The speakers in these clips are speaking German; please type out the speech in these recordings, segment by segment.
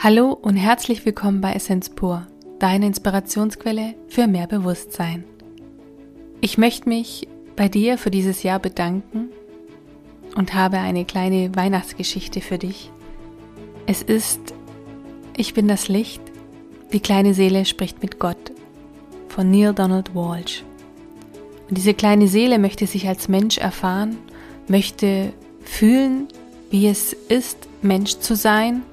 Hallo und herzlich willkommen bei Essenz pur, deine Inspirationsquelle für mehr Bewusstsein. Ich möchte mich bei dir für dieses Jahr bedanken und habe eine kleine Weihnachtsgeschichte für dich. Es ist Ich bin das Licht, die kleine Seele spricht mit Gott von Neil Donald Walsh. Und diese kleine Seele möchte sich als Mensch erfahren, möchte fühlen, wie es ist, Mensch zu sein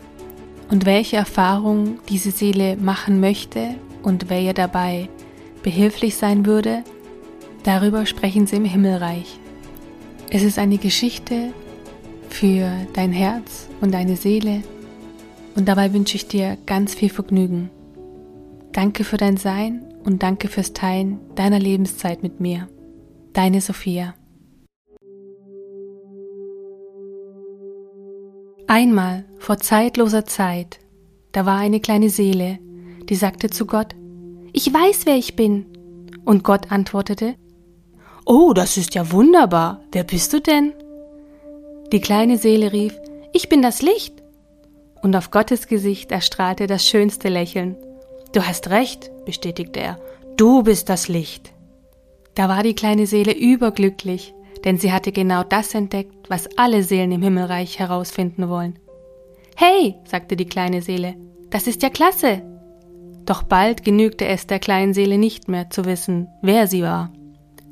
und welche Erfahrungen diese Seele machen möchte und wer ihr dabei behilflich sein würde, darüber sprechen sie im Himmelreich. Es ist eine Geschichte für dein Herz und deine Seele und dabei wünsche ich dir ganz viel Vergnügen. Danke für dein Sein und danke fürs Teilen deiner Lebenszeit mit mir. Deine Sophia. Einmal, vor zeitloser Zeit, da war eine kleine Seele, die sagte zu Gott, Ich weiß, wer ich bin. Und Gott antwortete, Oh, das ist ja wunderbar. Wer bist du denn? Die kleine Seele rief, Ich bin das Licht. Und auf Gottes Gesicht erstrahlte das schönste Lächeln. Du hast recht, bestätigte er, du bist das Licht. Da war die kleine Seele überglücklich, denn sie hatte genau das entdeckt, was alle Seelen im Himmelreich herausfinden wollen. Hey, sagte die kleine Seele, das ist ja klasse. Doch bald genügte es der kleinen Seele nicht mehr zu wissen, wer sie war.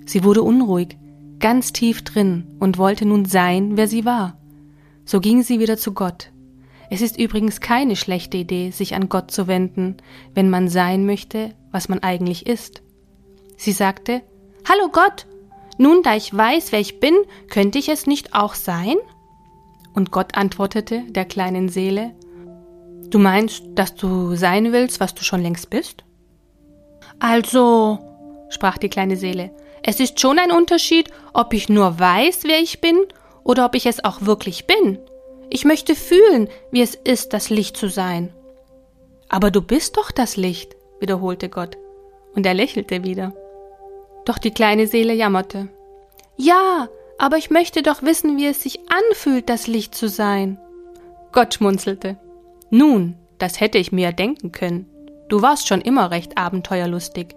Sie wurde unruhig, ganz tief drin und wollte nun sein, wer sie war. So ging sie wieder zu Gott. Es ist übrigens keine schlechte Idee, sich an Gott zu wenden, wenn man sein möchte, was man eigentlich ist. Sie sagte, Hallo Gott, nun, da ich weiß, wer ich bin, könnte ich es nicht auch sein? Und Gott antwortete der kleinen Seele, Du meinst, dass du sein willst, was du schon längst bist? Also, sprach die kleine Seele, es ist schon ein Unterschied, ob ich nur weiß, wer ich bin, oder ob ich es auch wirklich bin. Ich möchte fühlen, wie es ist, das Licht zu sein. Aber du bist doch das Licht, wiederholte Gott, und er lächelte wieder. Doch die kleine Seele jammerte. Ja, aber ich möchte doch wissen, wie es sich anfühlt, das Licht zu sein. Gott schmunzelte. Nun, das hätte ich mir denken können. Du warst schon immer recht abenteuerlustig.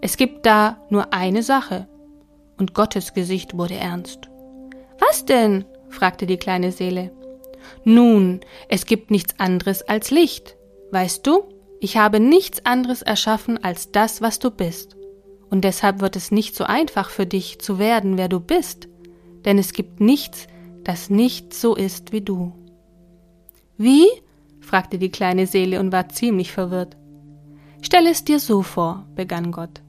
Es gibt da nur eine Sache. Und Gottes Gesicht wurde ernst. Was denn? fragte die kleine Seele. Nun, es gibt nichts anderes als Licht. Weißt du, ich habe nichts anderes erschaffen als das, was du bist. Und deshalb wird es nicht so einfach für dich zu werden, wer du bist, denn es gibt nichts, das nicht so ist wie du. Wie? fragte die kleine Seele und war ziemlich verwirrt. Stell es dir so vor, begann Gott.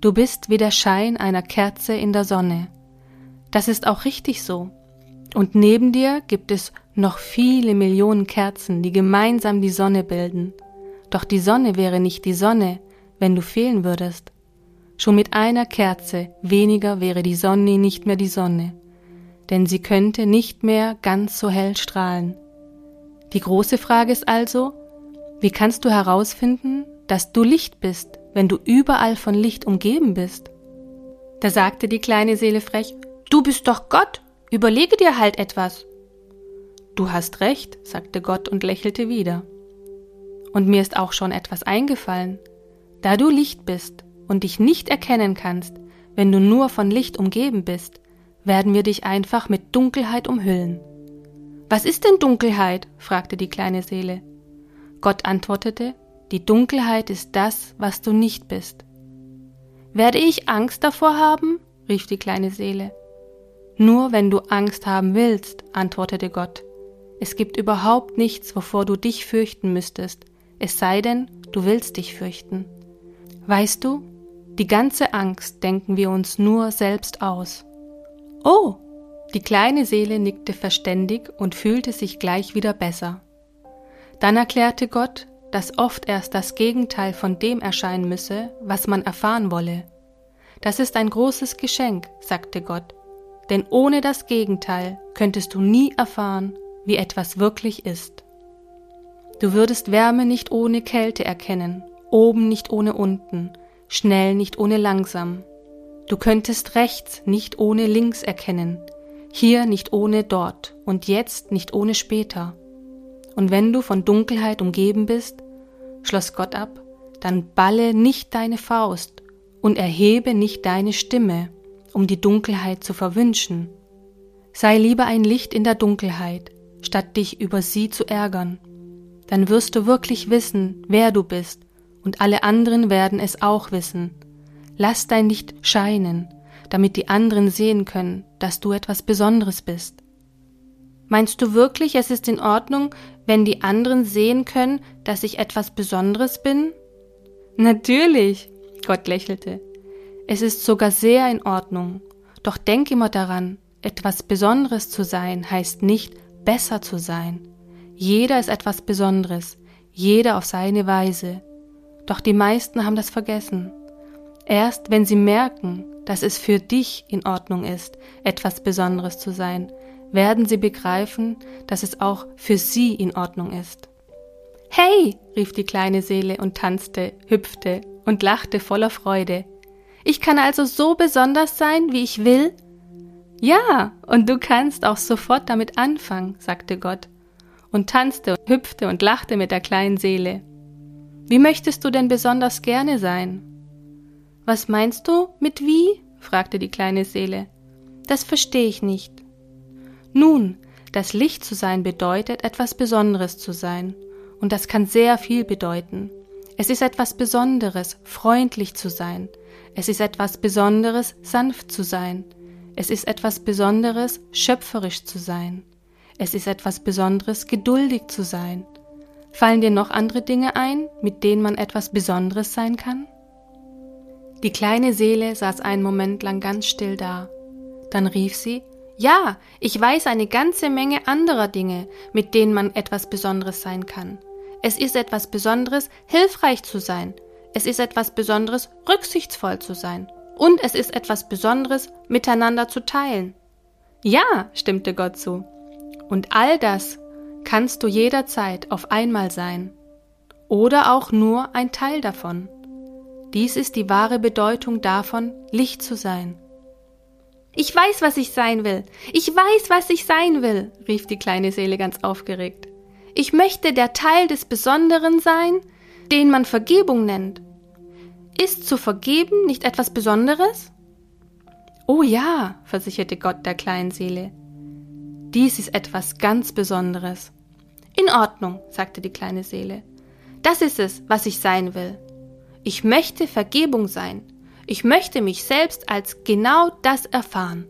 Du bist wie der Schein einer Kerze in der Sonne. Das ist auch richtig so. Und neben dir gibt es noch viele Millionen Kerzen, die gemeinsam die Sonne bilden. Doch die Sonne wäre nicht die Sonne, wenn du fehlen würdest. Schon mit einer Kerze weniger wäre die Sonne nicht mehr die Sonne, denn sie könnte nicht mehr ganz so hell strahlen. Die große Frage ist also, wie kannst du herausfinden, dass du Licht bist, wenn du überall von Licht umgeben bist? Da sagte die kleine Seele frech, du bist doch Gott, überlege dir halt etwas. Du hast recht, sagte Gott und lächelte wieder. Und mir ist auch schon etwas eingefallen. Da du Licht bist, und dich nicht erkennen kannst, wenn du nur von Licht umgeben bist, werden wir dich einfach mit Dunkelheit umhüllen. Was ist denn Dunkelheit? fragte die kleine Seele. Gott antwortete, die Dunkelheit ist das, was du nicht bist. Werde ich Angst davor haben? rief die kleine Seele. Nur wenn du Angst haben willst, antwortete Gott. Es gibt überhaupt nichts, wovor du dich fürchten müsstest, es sei denn, du willst dich fürchten. Weißt du, die ganze Angst denken wir uns nur selbst aus. Oh, die kleine Seele nickte verständig und fühlte sich gleich wieder besser. Dann erklärte Gott, dass oft erst das Gegenteil von dem erscheinen müsse, was man erfahren wolle. Das ist ein großes Geschenk, sagte Gott, denn ohne das Gegenteil könntest du nie erfahren, wie etwas wirklich ist. Du würdest Wärme nicht ohne Kälte erkennen, oben nicht ohne unten, schnell nicht ohne langsam. Du könntest rechts nicht ohne links erkennen, hier nicht ohne dort und jetzt nicht ohne später. Und wenn du von Dunkelheit umgeben bist, schloss Gott ab, dann balle nicht deine Faust und erhebe nicht deine Stimme, um die Dunkelheit zu verwünschen. Sei lieber ein Licht in der Dunkelheit, statt dich über sie zu ärgern. Dann wirst du wirklich wissen, wer du bist, und alle anderen werden es auch wissen. Lass dein Licht scheinen, damit die anderen sehen können, dass du etwas Besonderes bist. Meinst du wirklich, es ist in Ordnung, wenn die anderen sehen können, dass ich etwas Besonderes bin? Natürlich, Gott lächelte. Es ist sogar sehr in Ordnung. Doch denk immer daran, etwas Besonderes zu sein heißt nicht besser zu sein. Jeder ist etwas Besonderes, jeder auf seine Weise. Doch die meisten haben das vergessen. Erst wenn sie merken, dass es für dich in Ordnung ist, etwas Besonderes zu sein, werden sie begreifen, dass es auch für sie in Ordnung ist. Hey, rief die kleine Seele und tanzte, hüpfte und lachte voller Freude. Ich kann also so besonders sein, wie ich will? Ja, und du kannst auch sofort damit anfangen, sagte Gott, und tanzte, hüpfte und lachte mit der kleinen Seele. Wie möchtest du denn besonders gerne sein? Was meinst du mit wie? fragte die kleine Seele. Das verstehe ich nicht. Nun, das Licht zu sein bedeutet, etwas Besonderes zu sein, und das kann sehr viel bedeuten. Es ist etwas Besonderes, freundlich zu sein. Es ist etwas Besonderes, sanft zu sein. Es ist etwas Besonderes, schöpferisch zu sein. Es ist etwas Besonderes, geduldig zu sein. Fallen dir noch andere Dinge ein, mit denen man etwas Besonderes sein kann? Die kleine Seele saß einen Moment lang ganz still da. Dann rief sie, ja, ich weiß eine ganze Menge anderer Dinge, mit denen man etwas Besonderes sein kann. Es ist etwas Besonderes, hilfreich zu sein. Es ist etwas Besonderes, rücksichtsvoll zu sein. Und es ist etwas Besonderes, miteinander zu teilen. Ja, stimmte Gott zu. Und all das kannst du jederzeit auf einmal sein. Oder auch nur ein Teil davon. Dies ist die wahre Bedeutung davon, Licht zu sein. Ich weiß, was ich sein will. Ich weiß, was ich sein will, rief die kleine Seele ganz aufgeregt. Ich möchte der Teil des Besonderen sein, den man Vergebung nennt. Ist zu vergeben nicht etwas Besonderes? Oh ja, versicherte Gott der kleinen Seele. Dies ist etwas ganz Besonderes. In Ordnung, sagte die kleine Seele. Das ist es, was ich sein will. Ich möchte Vergebung sein. Ich möchte mich selbst als genau das erfahren.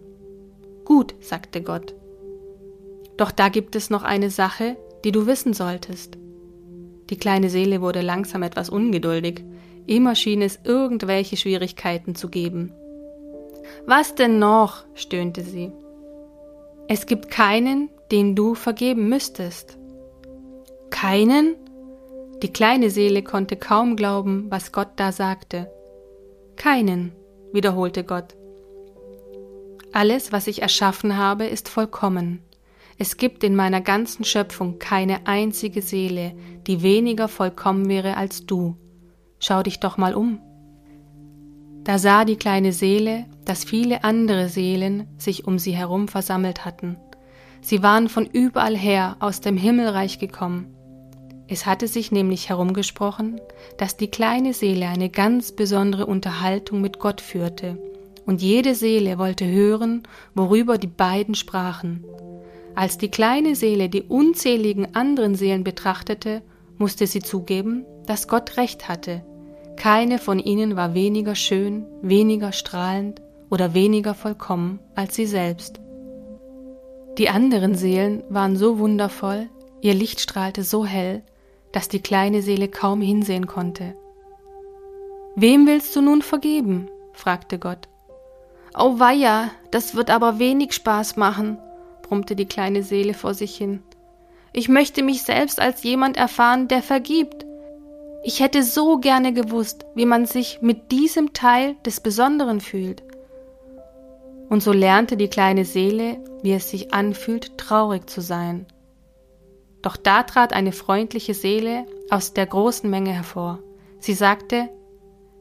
Gut, sagte Gott. Doch da gibt es noch eine Sache, die du wissen solltest. Die kleine Seele wurde langsam etwas ungeduldig. Immer schien es irgendwelche Schwierigkeiten zu geben. Was denn noch? stöhnte sie. Es gibt keinen, den du vergeben müsstest. Keinen? Die kleine Seele konnte kaum glauben, was Gott da sagte. Keinen, wiederholte Gott. Alles, was ich erschaffen habe, ist vollkommen. Es gibt in meiner ganzen Schöpfung keine einzige Seele, die weniger vollkommen wäre als du. Schau dich doch mal um. Da sah die kleine Seele, dass viele andere Seelen sich um sie herum versammelt hatten. Sie waren von überall her aus dem Himmelreich gekommen. Es hatte sich nämlich herumgesprochen, dass die kleine Seele eine ganz besondere Unterhaltung mit Gott führte, und jede Seele wollte hören, worüber die beiden sprachen. Als die kleine Seele die unzähligen anderen Seelen betrachtete, musste sie zugeben, dass Gott recht hatte. Keine von ihnen war weniger schön, weniger strahlend oder weniger vollkommen als sie selbst. Die anderen Seelen waren so wundervoll, ihr Licht strahlte so hell, dass die kleine Seele kaum hinsehen konnte. Wem willst du nun vergeben? fragte Gott. Oh weia, das wird aber wenig Spaß machen, brummte die kleine Seele vor sich hin. Ich möchte mich selbst als jemand erfahren, der vergibt. Ich hätte so gerne gewusst, wie man sich mit diesem Teil des Besonderen fühlt. Und so lernte die kleine Seele, wie es sich anfühlt, traurig zu sein. Doch da trat eine freundliche Seele aus der großen Menge hervor. Sie sagte,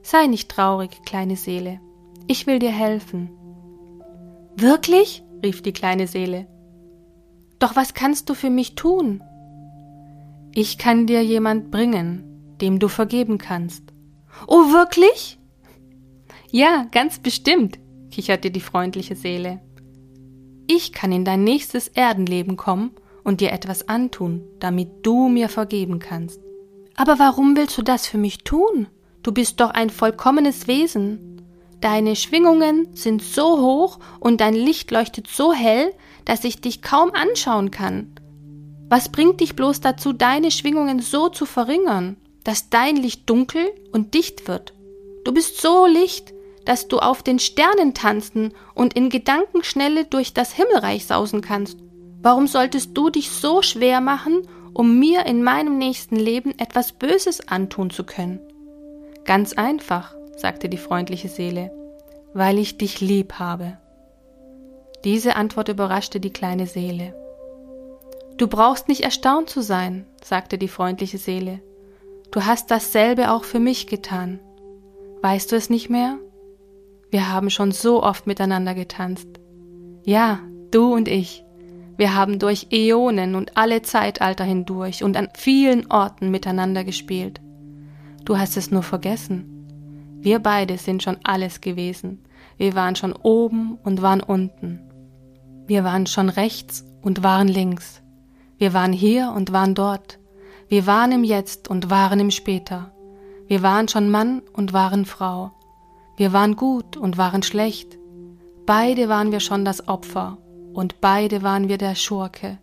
Sei nicht traurig, kleine Seele, ich will dir helfen. Wirklich? rief die kleine Seele. Doch was kannst du für mich tun? Ich kann dir jemand bringen, dem du vergeben kannst. Oh, wirklich? Ja, ganz bestimmt, kicherte die freundliche Seele. Ich kann in dein nächstes Erdenleben kommen und dir etwas antun, damit du mir vergeben kannst. Aber warum willst du das für mich tun? Du bist doch ein vollkommenes Wesen. Deine Schwingungen sind so hoch und dein Licht leuchtet so hell, dass ich dich kaum anschauen kann. Was bringt dich bloß dazu, deine Schwingungen so zu verringern, dass dein Licht dunkel und dicht wird? Du bist so Licht, dass du auf den Sternen tanzen und in Gedankenschnelle durch das Himmelreich sausen kannst. Warum solltest du dich so schwer machen, um mir in meinem nächsten Leben etwas Böses antun zu können? Ganz einfach, sagte die freundliche Seele, weil ich dich lieb habe. Diese Antwort überraschte die kleine Seele. Du brauchst nicht erstaunt zu sein, sagte die freundliche Seele. Du hast dasselbe auch für mich getan. Weißt du es nicht mehr? Wir haben schon so oft miteinander getanzt. Ja, du und ich. Wir haben durch Äonen und alle Zeitalter hindurch und an vielen Orten miteinander gespielt. Du hast es nur vergessen. Wir beide sind schon alles gewesen. Wir waren schon oben und waren unten. Wir waren schon rechts und waren links. Wir waren hier und waren dort. Wir waren im Jetzt und waren im Später. Wir waren schon Mann und waren Frau. Wir waren gut und waren schlecht. Beide waren wir schon das Opfer und beide waren wir der Schurke.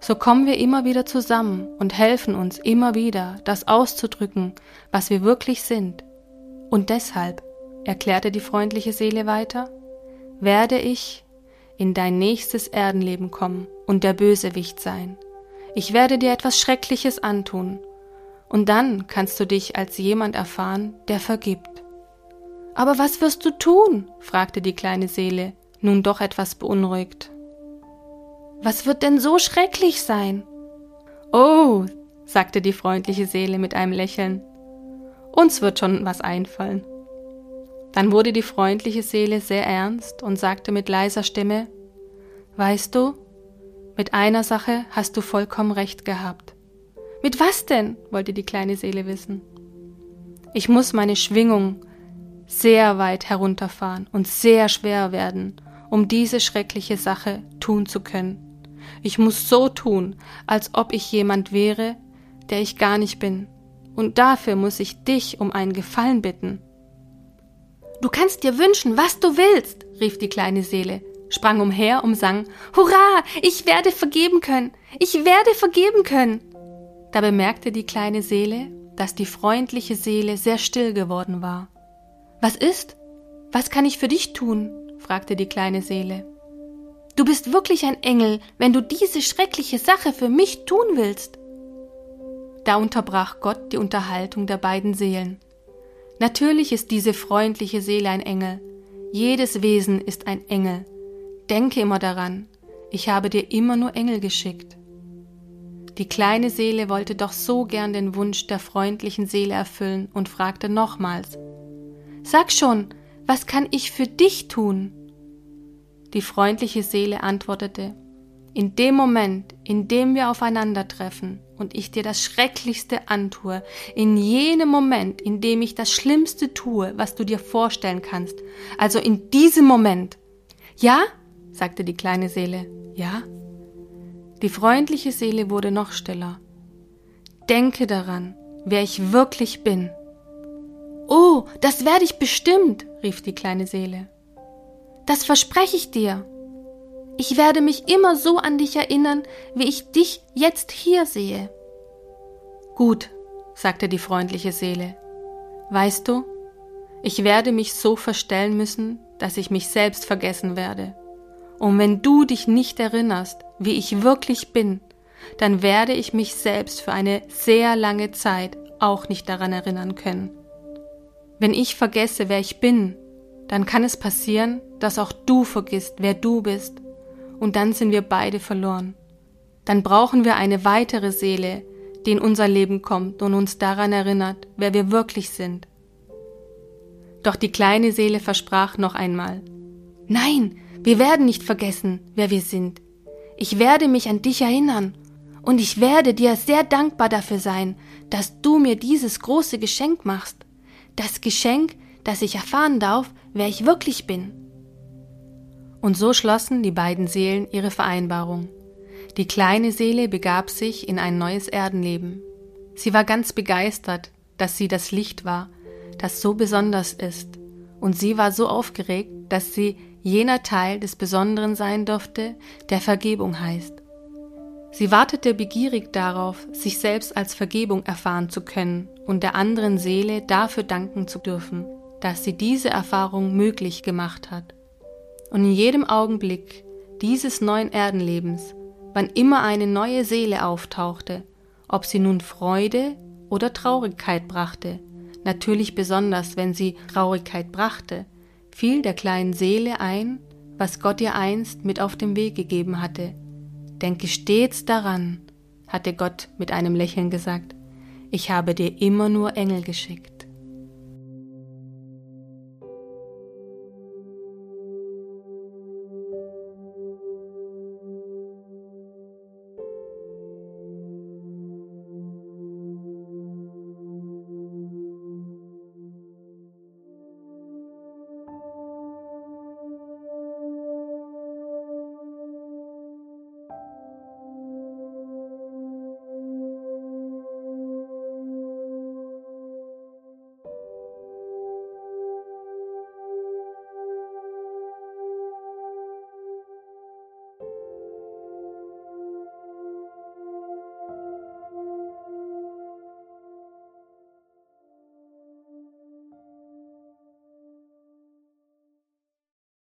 So kommen wir immer wieder zusammen und helfen uns immer wieder, das auszudrücken, was wir wirklich sind. Und deshalb, erklärte die freundliche Seele weiter, werde ich in dein nächstes Erdenleben kommen und der Bösewicht sein. Ich werde dir etwas Schreckliches antun, und dann kannst du dich als jemand erfahren, der vergibt. Aber was wirst du tun? fragte die kleine Seele, nun doch etwas beunruhigt. Was wird denn so schrecklich sein? Oh, sagte die freundliche Seele mit einem Lächeln, uns wird schon was einfallen. Dann wurde die freundliche Seele sehr ernst und sagte mit leiser Stimme, Weißt du, mit einer Sache hast du vollkommen recht gehabt. Mit was denn? wollte die kleine Seele wissen. Ich muss meine Schwingung sehr weit herunterfahren und sehr schwer werden, um diese schreckliche Sache tun zu können. Ich muss so tun, als ob ich jemand wäre, der ich gar nicht bin. Und dafür muss ich dich um einen Gefallen bitten. Du kannst dir wünschen, was du willst, rief die kleine Seele, sprang umher und sang Hurra, ich werde vergeben können, ich werde vergeben können. Da bemerkte die kleine Seele, dass die freundliche Seele sehr still geworden war. Was ist? Was kann ich für dich tun? fragte die kleine Seele. Du bist wirklich ein Engel, wenn du diese schreckliche Sache für mich tun willst. Da unterbrach Gott die Unterhaltung der beiden Seelen. Natürlich ist diese freundliche Seele ein Engel. Jedes Wesen ist ein Engel. Denke immer daran, ich habe dir immer nur Engel geschickt. Die kleine Seele wollte doch so gern den Wunsch der freundlichen Seele erfüllen und fragte nochmals Sag schon, was kann ich für dich tun? Die freundliche Seele antwortete, in dem Moment, in dem wir aufeinandertreffen und ich dir das Schrecklichste antue, in jenem Moment, in dem ich das Schlimmste tue, was du dir vorstellen kannst, also in diesem Moment. Ja? sagte die kleine Seele. Ja? Die freundliche Seele wurde noch stiller. Denke daran, wer ich wirklich bin. Oh, das werde ich bestimmt, rief die kleine Seele. Das verspreche ich dir. Ich werde mich immer so an dich erinnern, wie ich dich jetzt hier sehe. Gut, sagte die freundliche Seele. Weißt du, ich werde mich so verstellen müssen, dass ich mich selbst vergessen werde. Und wenn du dich nicht erinnerst, wie ich wirklich bin, dann werde ich mich selbst für eine sehr lange Zeit auch nicht daran erinnern können. Wenn ich vergesse, wer ich bin, dann kann es passieren, dass auch du vergisst, wer du bist, und dann sind wir beide verloren. Dann brauchen wir eine weitere Seele, die in unser Leben kommt und uns daran erinnert, wer wir wirklich sind. Doch die kleine Seele versprach noch einmal, Nein, wir werden nicht vergessen, wer wir sind. Ich werde mich an dich erinnern, und ich werde dir sehr dankbar dafür sein, dass du mir dieses große Geschenk machst. Das Geschenk, dass ich erfahren darf, wer ich wirklich bin. Und so schlossen die beiden Seelen ihre Vereinbarung. Die kleine Seele begab sich in ein neues Erdenleben. Sie war ganz begeistert, dass sie das Licht war, das so besonders ist, und sie war so aufgeregt, dass sie jener Teil des Besonderen sein durfte, der Vergebung heißt. Sie wartete begierig darauf, sich selbst als Vergebung erfahren zu können und der anderen Seele dafür danken zu dürfen, dass sie diese Erfahrung möglich gemacht hat. Und in jedem Augenblick dieses neuen Erdenlebens, wann immer eine neue Seele auftauchte, ob sie nun Freude oder Traurigkeit brachte, natürlich besonders wenn sie Traurigkeit brachte, fiel der kleinen Seele ein, was Gott ihr einst mit auf den Weg gegeben hatte. Denke stets daran, hatte Gott mit einem Lächeln gesagt, ich habe dir immer nur Engel geschickt.